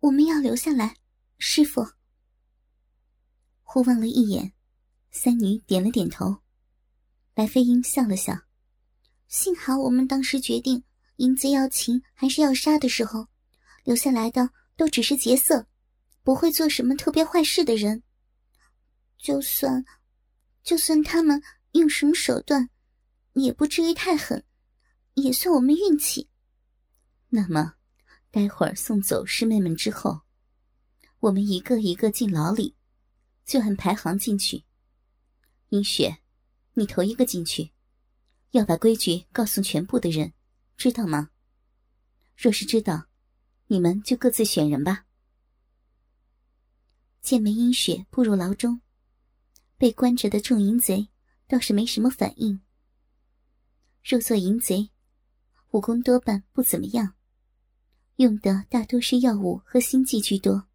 我们要留下来，师傅。互望了一眼，三女点了点头。白飞鹰笑了笑，幸好我们当时决定，淫贼要擒还是要杀的时候，留下来的都只是劫色，不会做什么特别坏事的人。就算，就算他们用什么手段，也不至于太狠，也算我们运气。那么。待会儿送走师妹们之后，我们一个一个进牢里，就按排行进去。银雪，你头一个进去，要把规矩告诉全部的人，知道吗？若是知道，你们就各自选人吧。见梅英雪步入牢中，被关着的众淫贼倒是没什么反应。若做淫贼，武功多半不怎么样。用的大多是药物和心计居多，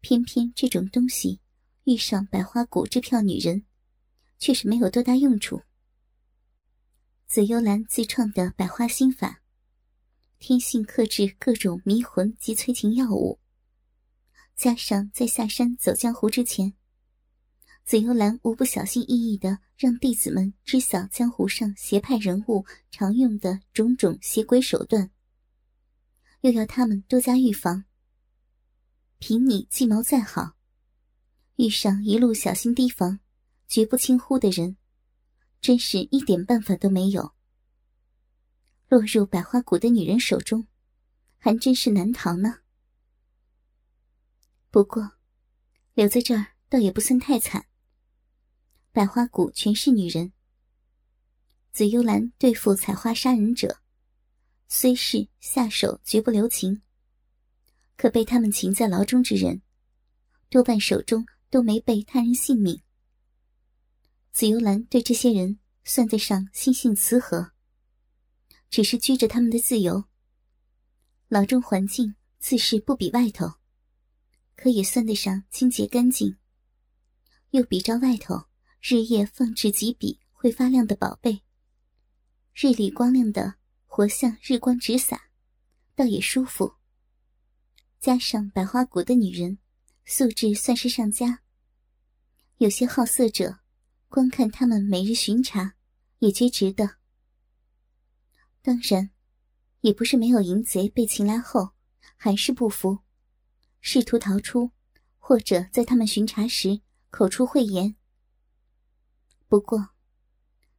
偏偏这种东西遇上百花谷这票女人，却是没有多大用处。紫幽兰自创的百花心法，天性克制各种迷魂及催情药物，加上在下山走江湖之前，紫幽兰无不小心翼翼的让弟子们知晓江湖上邪派人物常用的种种邪鬼手段。又要他们多加预防。凭你计谋再好，遇上一路小心提防、绝不轻忽的人，真是一点办法都没有。落入百花谷的女人手中，还真是难逃呢。不过，留在这儿倒也不算太惨。百花谷全是女人，紫幽兰对付采花杀人者。虽是下手绝不留情，可被他们擒在牢中之人，多半手中都没被他人性命。紫幽兰对这些人算得上心性慈和，只是拘着他们的自由。牢中环境自是不比外头，可也算得上清洁干净，又比照外头日夜放置几笔会发亮的宝贝，日里光亮的。活像日光直洒，倒也舒服。加上百花谷的女人，素质算是上佳。有些好色者，光看他们每日巡查，也觉值得。当然，也不是没有淫贼被擒来后，还是不服，试图逃出，或者在他们巡查时口出秽言。不过，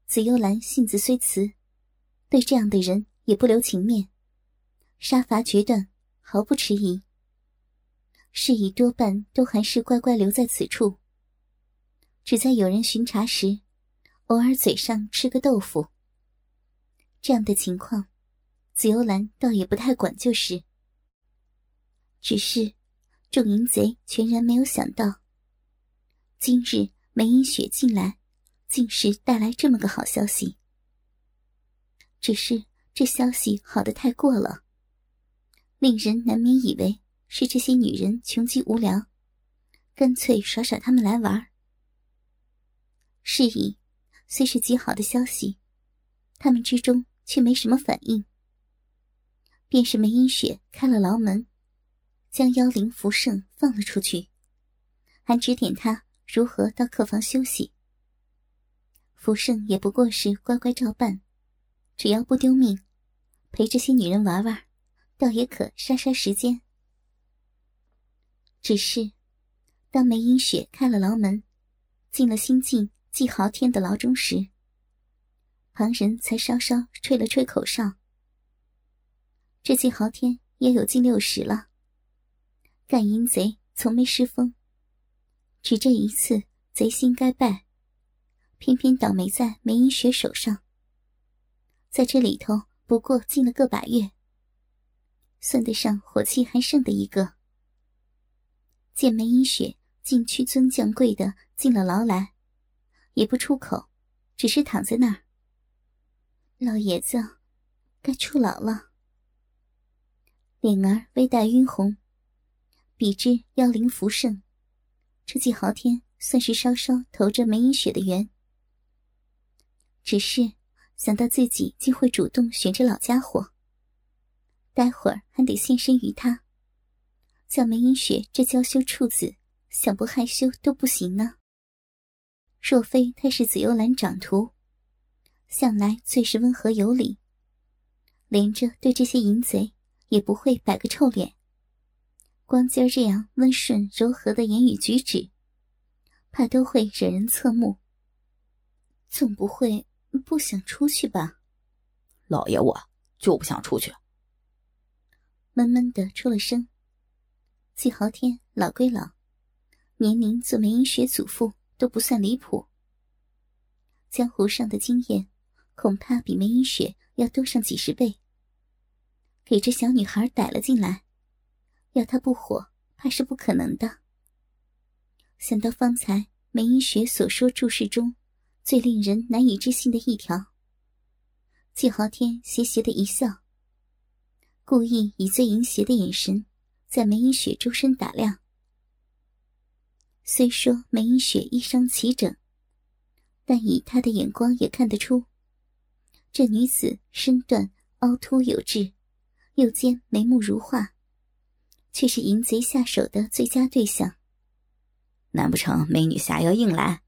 紫幽兰性子虽慈。对这样的人也不留情面，杀伐决断，毫不迟疑。事宜多半都还是乖乖留在此处，只在有人巡查时，偶尔嘴上吃个豆腐。这样的情况，紫幽兰倒也不太管，就是。只是，众淫贼全然没有想到，今日梅英雪进来，竟是带来这么个好消息。只是这消息好的太过了，令人难免以为是这些女人穷极无聊，干脆耍耍他们来玩。是以，虽是极好的消息，他们之中却没什么反应。便是梅英雪开了牢门，将妖灵福盛放了出去，还指点他如何到客房休息。福盛也不过是乖乖照办。只要不丢命，陪这些女人玩玩，倒也可杀杀时间。只是，当梅英雪开了牢门，进了新晋季豪天的牢中时，旁人才稍稍吹了吹口哨。这季豪天也有近六十了，干淫贼从没失风，只这一次贼心该败，偏偏倒霉在梅英雪手上。在这里头，不过进了个把月，算得上火气还盛的一个。见梅英雪竟屈尊降贵的进了牢来，也不出口，只是躺在那儿。老爷子，该出牢了。脸儿微带晕红，比之妖灵福盛，这季豪天算是稍稍投着梅英雪的缘，只是。想到自己竟会主动选这老家伙，待会儿还得献身于他，叫梅英雪这娇羞处子想不害羞都不行呢。若非她是紫幽兰长徒，向来最是温和有礼，连着对这些淫贼也不会摆个臭脸。光今儿这样温顺柔和的言语举止，怕都会惹人侧目。总不会不想出去吧？老爷，我就不想出去。闷闷的出了声。季豪天老归老，年龄做梅英雪祖父都不算离谱。江湖上的经验，恐怕比梅英雪要多上几十倍。给这小女孩逮了进来。要他不火，怕是不可能的。想到方才梅英雪所说注释中最令人难以置信的一条，季豪天邪邪的一笑，故意以最淫邪的眼神在梅英雪周身打量。虽说梅英雪衣裳齐整，但以他的眼光也看得出，这女子身段凹凸有致，又兼眉目如画。却是淫贼下手的最佳对象。难不成美女下要硬来，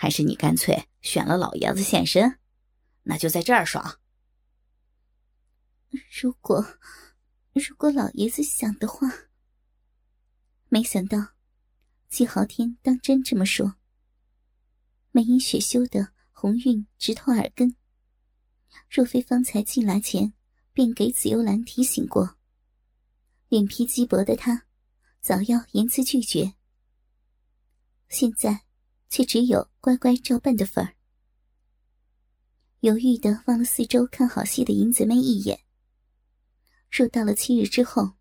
还是你干脆选了老爷子现身？那就在这儿爽。如果，如果老爷子想的话，没想到季豪天当真这么说。梅英雪羞得红晕直透耳根。若非方才进来前便给紫幽兰提醒过。脸皮极薄的他，早要言辞拒绝。现在，却只有乖乖照办的份儿。犹豫的望了四周看好戏的淫贼们一眼。若到了七日之后，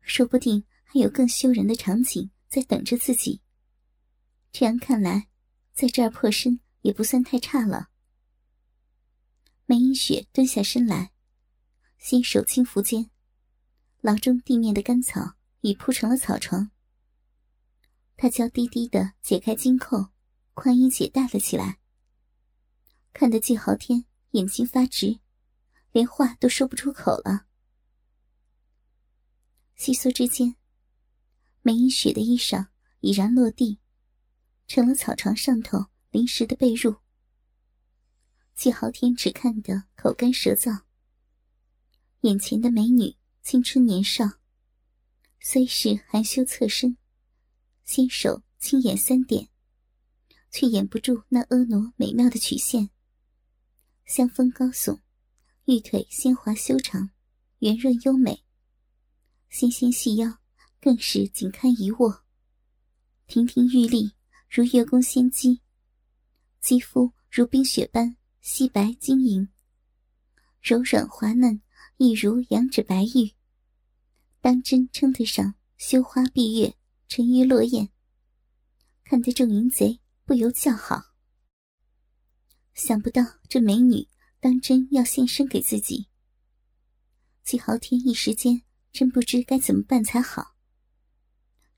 说不定还有更羞人的场景在等着自己。这样看来，在这儿破身也不算太差了。梅英雪蹲下身来，新手轻拂间。牢中地面的干草已铺成了草床。他娇滴滴的解开金扣，宽衣解带了起来。看得季豪天眼睛发直，连话都说不出口了。窸窣之间，梅英雪的衣裳已然落地，成了草床上头临时的被褥。季豪天只看得口干舌燥。眼前的美女。青春年少，虽是含羞侧身，纤手轻眼三点，却掩不住那婀娜美妙的曲线。香风高耸，玉腿纤滑修长，圆润优美。纤纤细腰更是紧堪一握，亭亭玉立如月宫仙姬，肌肤如冰雪般皙白晶莹，柔软滑嫩，一如羊脂白玉。当真称得上羞花闭月，沉鱼落雁，看得众淫贼不由叫好。想不到这美女当真要献身给自己，季豪天一时间真不知该怎么办才好。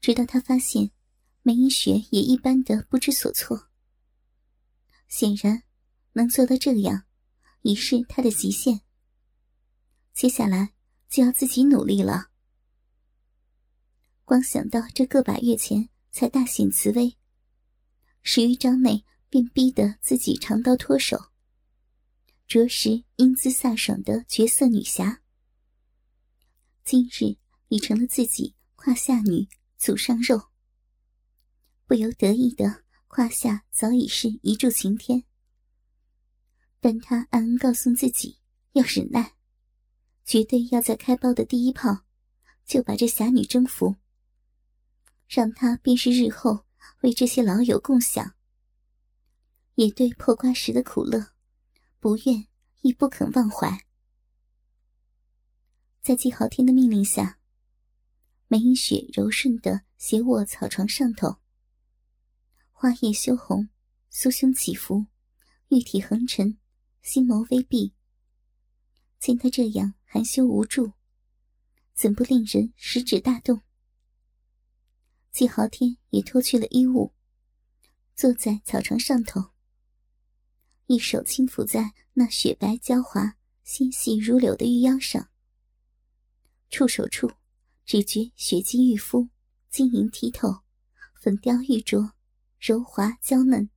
直到他发现梅英雪也一般的不知所措，显然能做到这样，已是他的极限。接下来就要自己努力了。光想到这个把月前才大显慈悲，十余招内便逼得自己长刀脱手，着实英姿飒爽的绝色女侠，今日已成了自己胯下女祖上肉，不由得意的胯下早已是一柱擎天。但他暗暗告诉自己要忍耐，绝对要在开包的第一炮就把这侠女征服。让他便是日后为这些老友共享，也对破瓜时的苦乐，不愿亦不肯忘怀。在季豪天的命令下，梅英雪柔顺的斜卧草床上头，花叶羞红，酥胸起伏，玉体横陈，心眸微闭。见他这样含羞无助，怎不令人食指大动？季豪天也脱去了衣物，坐在草床上头，一手轻抚在那雪白娇滑、纤细如柳的玉腰上，触手处只觉雪肌玉肤，晶莹剔透，粉雕玉琢，柔滑娇嫩，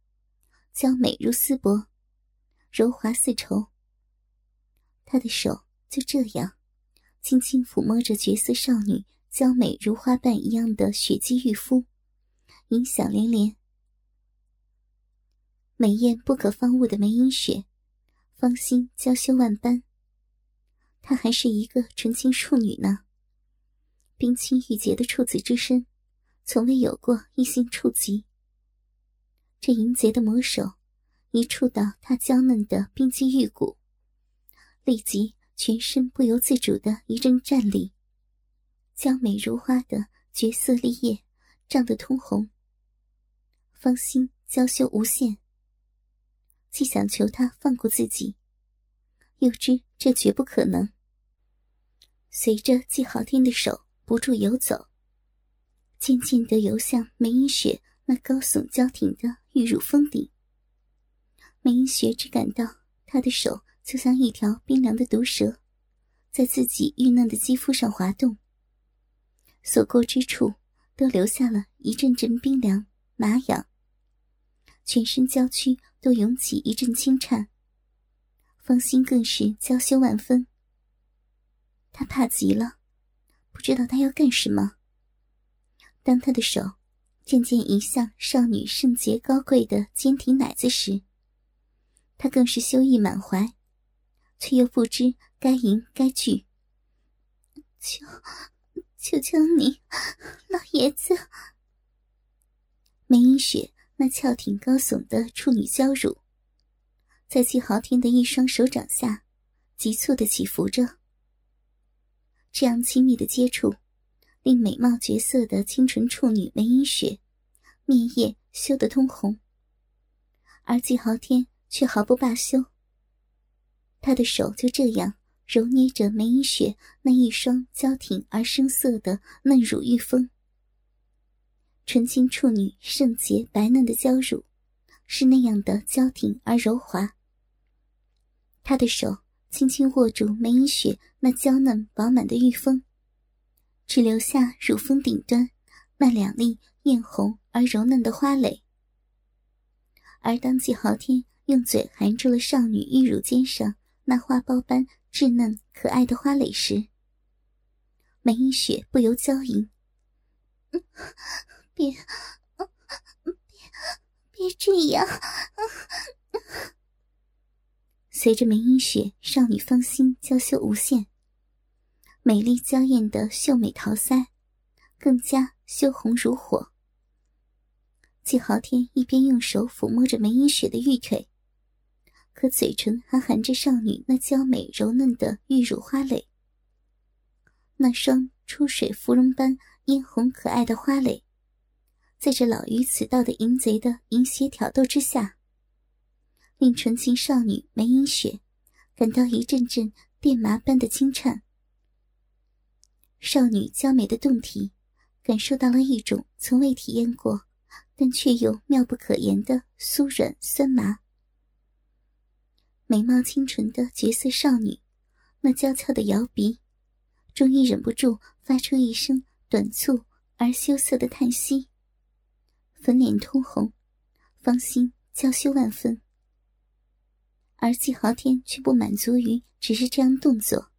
娇美如丝帛，柔滑似绸。他的手就这样，轻轻抚摸着绝色少女娇美如花瓣一样的雪肌玉肤，影响连连。美艳不可方物的梅英雪，芳心娇羞万般。她还是一个纯情处女呢。冰清玉洁的处子之身，从未有过异性触及。这淫贼的魔手一触到她娇嫩的冰肌玉骨，立即全身不由自主的一阵战栗，娇美如花的绝色丽叶涨得通红。芳心娇羞无限，既想求他放过自己，又知这绝不可能。随着季好听的手。不住游走，渐渐地游向梅英雪那高耸娇挺的玉乳峰顶。梅英雪只感到他的手就像一条冰凉的毒蛇，在自己玉嫩的肌肤上滑动，所过之处都留下了一阵阵冰凉麻痒，全身娇躯都涌起一阵轻颤，芳心更是娇羞万分。他怕极了。不知道他要干什么。当他的手渐渐移向少女圣洁高贵的坚挺奶子时，他更是羞意满怀，却又不知该迎该拒。求，求求你，老爷子！梅英雪那翘挺高耸的处女娇乳，在季豪天的一双手掌下，急促的起伏着。这样亲密的接触，令美貌绝色的清纯处女梅英雪面叶羞得通红，而季豪天却毫不罢休。他的手就这样揉捏着梅英雪那一双娇挺而生涩的嫩乳玉峰。纯情处女圣洁白嫩的娇乳，是那样的娇挺而柔滑。他的手。轻轻握住梅英雪那娇嫩饱满的玉峰，只留下乳峰顶端那两粒艳红而柔嫩的花蕾。而当季豪天用嘴含住了少女玉乳尖上那花苞般稚嫩可爱的花蕾时，梅英雪不由娇吟：“别，别，别这样！”随着梅英雪少女芳心娇羞无限，美丽娇艳的秀美桃腮更加羞红如火。季豪天一边用手抚摸着梅英雪的玉腿，可嘴唇还含着少女那娇美柔嫩的玉乳花蕾。那双出水芙蓉般嫣红可爱的花蕾，在这老于此道的淫贼的淫邪挑逗之下。令纯情少女梅英雪感到一阵阵电麻般的轻颤，少女娇美的胴体感受到了一种从未体验过，但却又妙不可言的酥软酸麻。美貌清纯的绝色少女，那娇俏的摇鼻，终于忍不住发出一声短促而羞涩的叹息，粉脸通红，芳心娇羞万分。而季豪天却不满足于只是这样动作，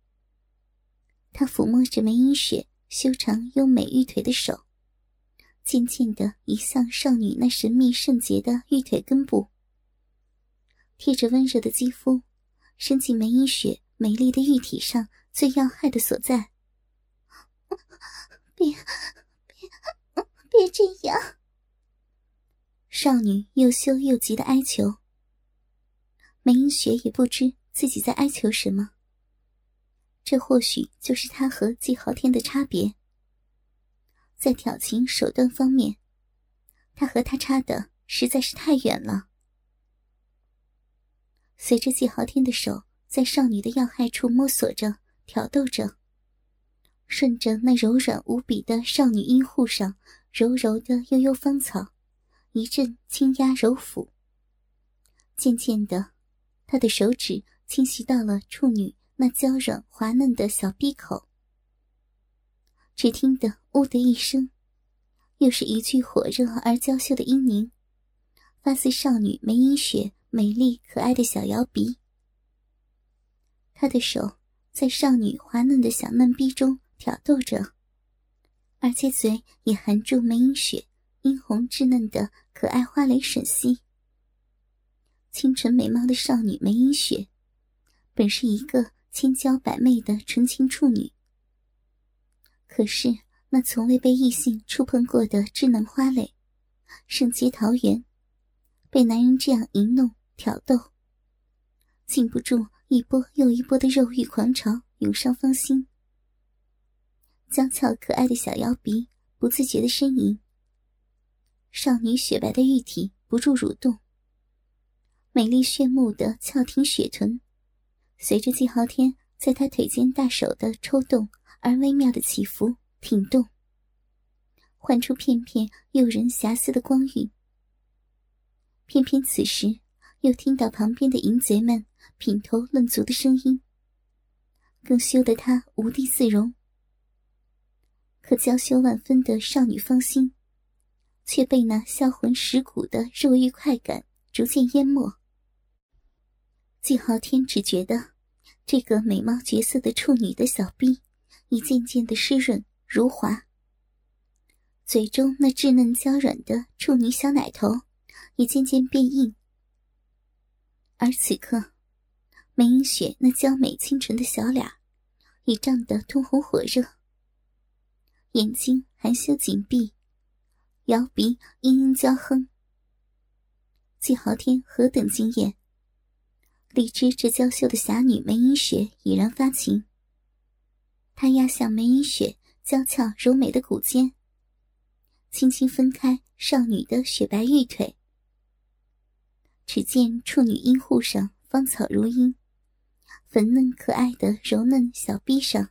他抚摸着梅英雪修长优美玉腿的手，渐渐地移向少女那神秘圣洁的玉腿根部，贴着温热的肌肤，伸进梅英雪美丽的玉体上最要害的所在。别，别，别这样！少女又羞又急的哀求。梅英雪也不知自己在哀求什么。这或许就是他和季豪天的差别。在挑情手段方面，他和他差的实在是太远了。随着季豪天的手在少女的要害处摸索着、挑逗着，顺着那柔软无比的少女阴户上柔柔的悠悠芳草，一阵轻压揉抚，渐渐的。他的手指侵袭到了处女那娇软滑嫩的小闭口，只听得“呜”的一声，又是一具火热而娇羞的阴凝，发似少女梅英雪美丽可爱的小摇鼻。他的手在少女滑嫩的小嫩逼中挑逗着，而且嘴也含住梅英雪殷红稚嫩的可爱花蕾吮吸。清纯美貌的少女梅英雪，本是一个千娇百媚的纯情处女。可是那从未被异性触碰过的稚嫩花蕾，圣洁桃源，被男人这样一弄挑逗，禁不住。一波又一波的肉欲狂潮涌上芳心，娇俏可爱的小腰鼻不自觉的呻吟，少女雪白的玉体不住蠕动，美丽炫目的翘挺雪臀，随着季浩天在她腿间大手的抽动而微妙的起伏挺动，唤出片片诱人遐思的光晕。偏偏此时，又听到旁边的淫贼们。品头论足的声音，更羞得他无地自容。可娇羞万分的少女芳心，却被那销魂蚀骨的肉欲快感逐渐淹没。季浩天只觉得，这个美貌绝色的处女的小臂，已渐渐的湿润如滑；嘴中那稚嫩娇软的处女小奶头，也渐渐变硬。而此刻，梅英雪那娇美清纯的小脸，已涨得通红火热，眼睛含羞紧闭，摇鼻嘤嘤娇哼。季豪天何等惊艳！荔枝这娇羞的侠女梅英雪已然发情，他压向梅英雪娇俏柔美的骨尖，轻轻分开少女的雪白玉腿，只见处女阴户上芳草如茵。粉嫩可爱的柔嫩小臂上，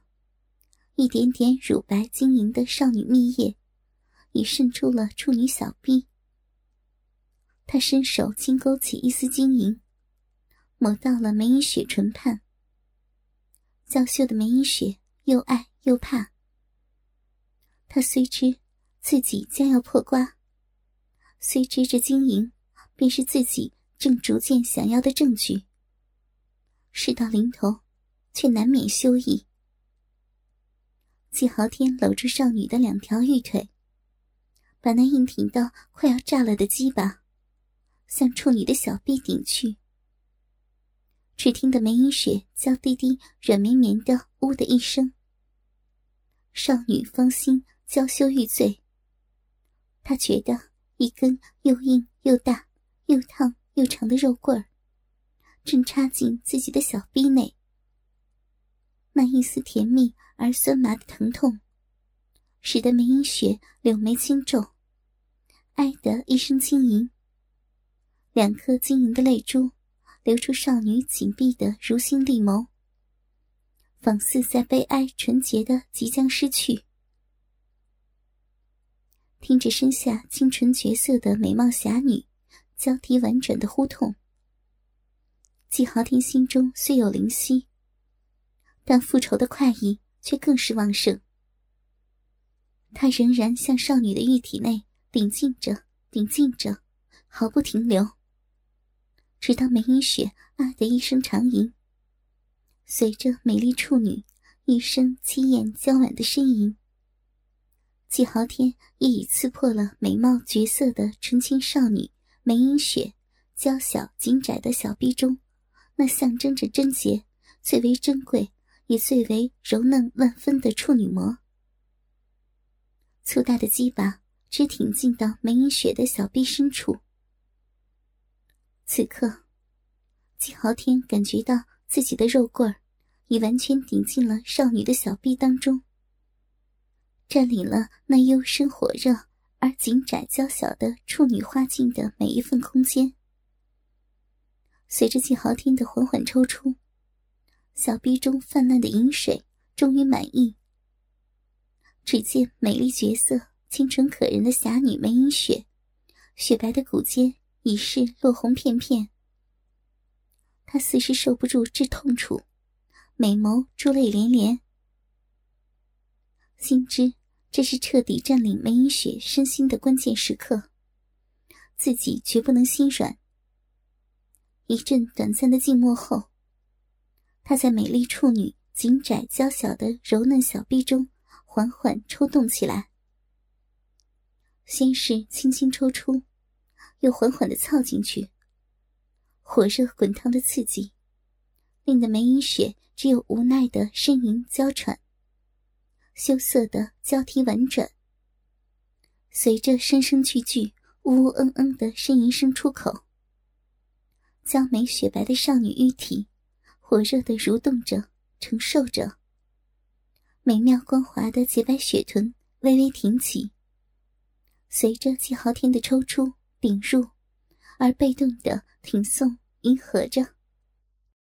一点点乳白晶莹的少女蜜液，已渗出了处女小臂。他伸手轻勾起一丝晶莹，抹到了梅英雪唇畔。娇羞的梅英雪又爱又怕。他虽知自己将要破瓜，虽知这晶莹便是自己正逐渐想要的证据。事到临头，却难免羞意。季豪天搂住少女的两条玉腿，把那硬挺到快要炸了的鸡巴向处女的小臂顶去。只听得梅英雪娇滴滴、软绵绵的“呜”的一声，少女芳心娇羞欲醉。她觉得一根又硬又大、又烫又长的肉棍儿。正插进自己的小臂内，那一丝甜蜜而酸麻的疼痛，使得梅英雪柳眉轻皱，唉的一声轻吟，两颗晶莹的泪珠流出少女紧闭的如星丽眸，仿似在悲哀纯洁的即将失去。听着身下清纯绝色的美貌侠女交替婉转的呼痛。季豪天心中虽有灵犀，但复仇的快意却更是旺盛。他仍然向少女的玉体内顶进着，顶进着，毫不停留，直到梅英雪啊的一声长吟，随着美丽处女一声凄艳娇婉的呻吟，季豪天也已刺破了美貌绝色的纯情少女梅英雪娇小紧窄的小臂中。那象征着贞洁、最为珍贵也最为柔嫩万分的处女膜，粗大的鸡巴直挺进到梅英雪的小臂深处。此刻，季豪天感觉到自己的肉棍儿已完全顶进了少女的小臂当中，占领了那幽深火热而紧窄娇小的处女花茎的每一份空间。随着季豪天的缓缓抽出，小臂中泛滥的饮水终于满意。只见美丽绝色、清纯可人的侠女梅英雪，雪白的骨尖已是落红片片。她似是受不住这痛楚，美眸珠泪连连，心知这是彻底占领梅影雪身心的关键时刻，自己绝不能心软。一阵短暂的静默后，他在美丽处女紧窄娇小的柔嫩小臂中缓缓抽动起来，先是轻轻抽出，又缓缓的操进去。火热滚烫的刺激，令得梅影雪只有无奈的呻吟娇喘。羞涩的交替婉转，随着声声句句、呜呜嗯嗯的呻吟声出口，娇美雪白的少女玉体火热的蠕动着，承受着。美妙光滑的洁白雪臀微微挺起，随着季豪天的抽出顶入，而被动的挺送迎合着。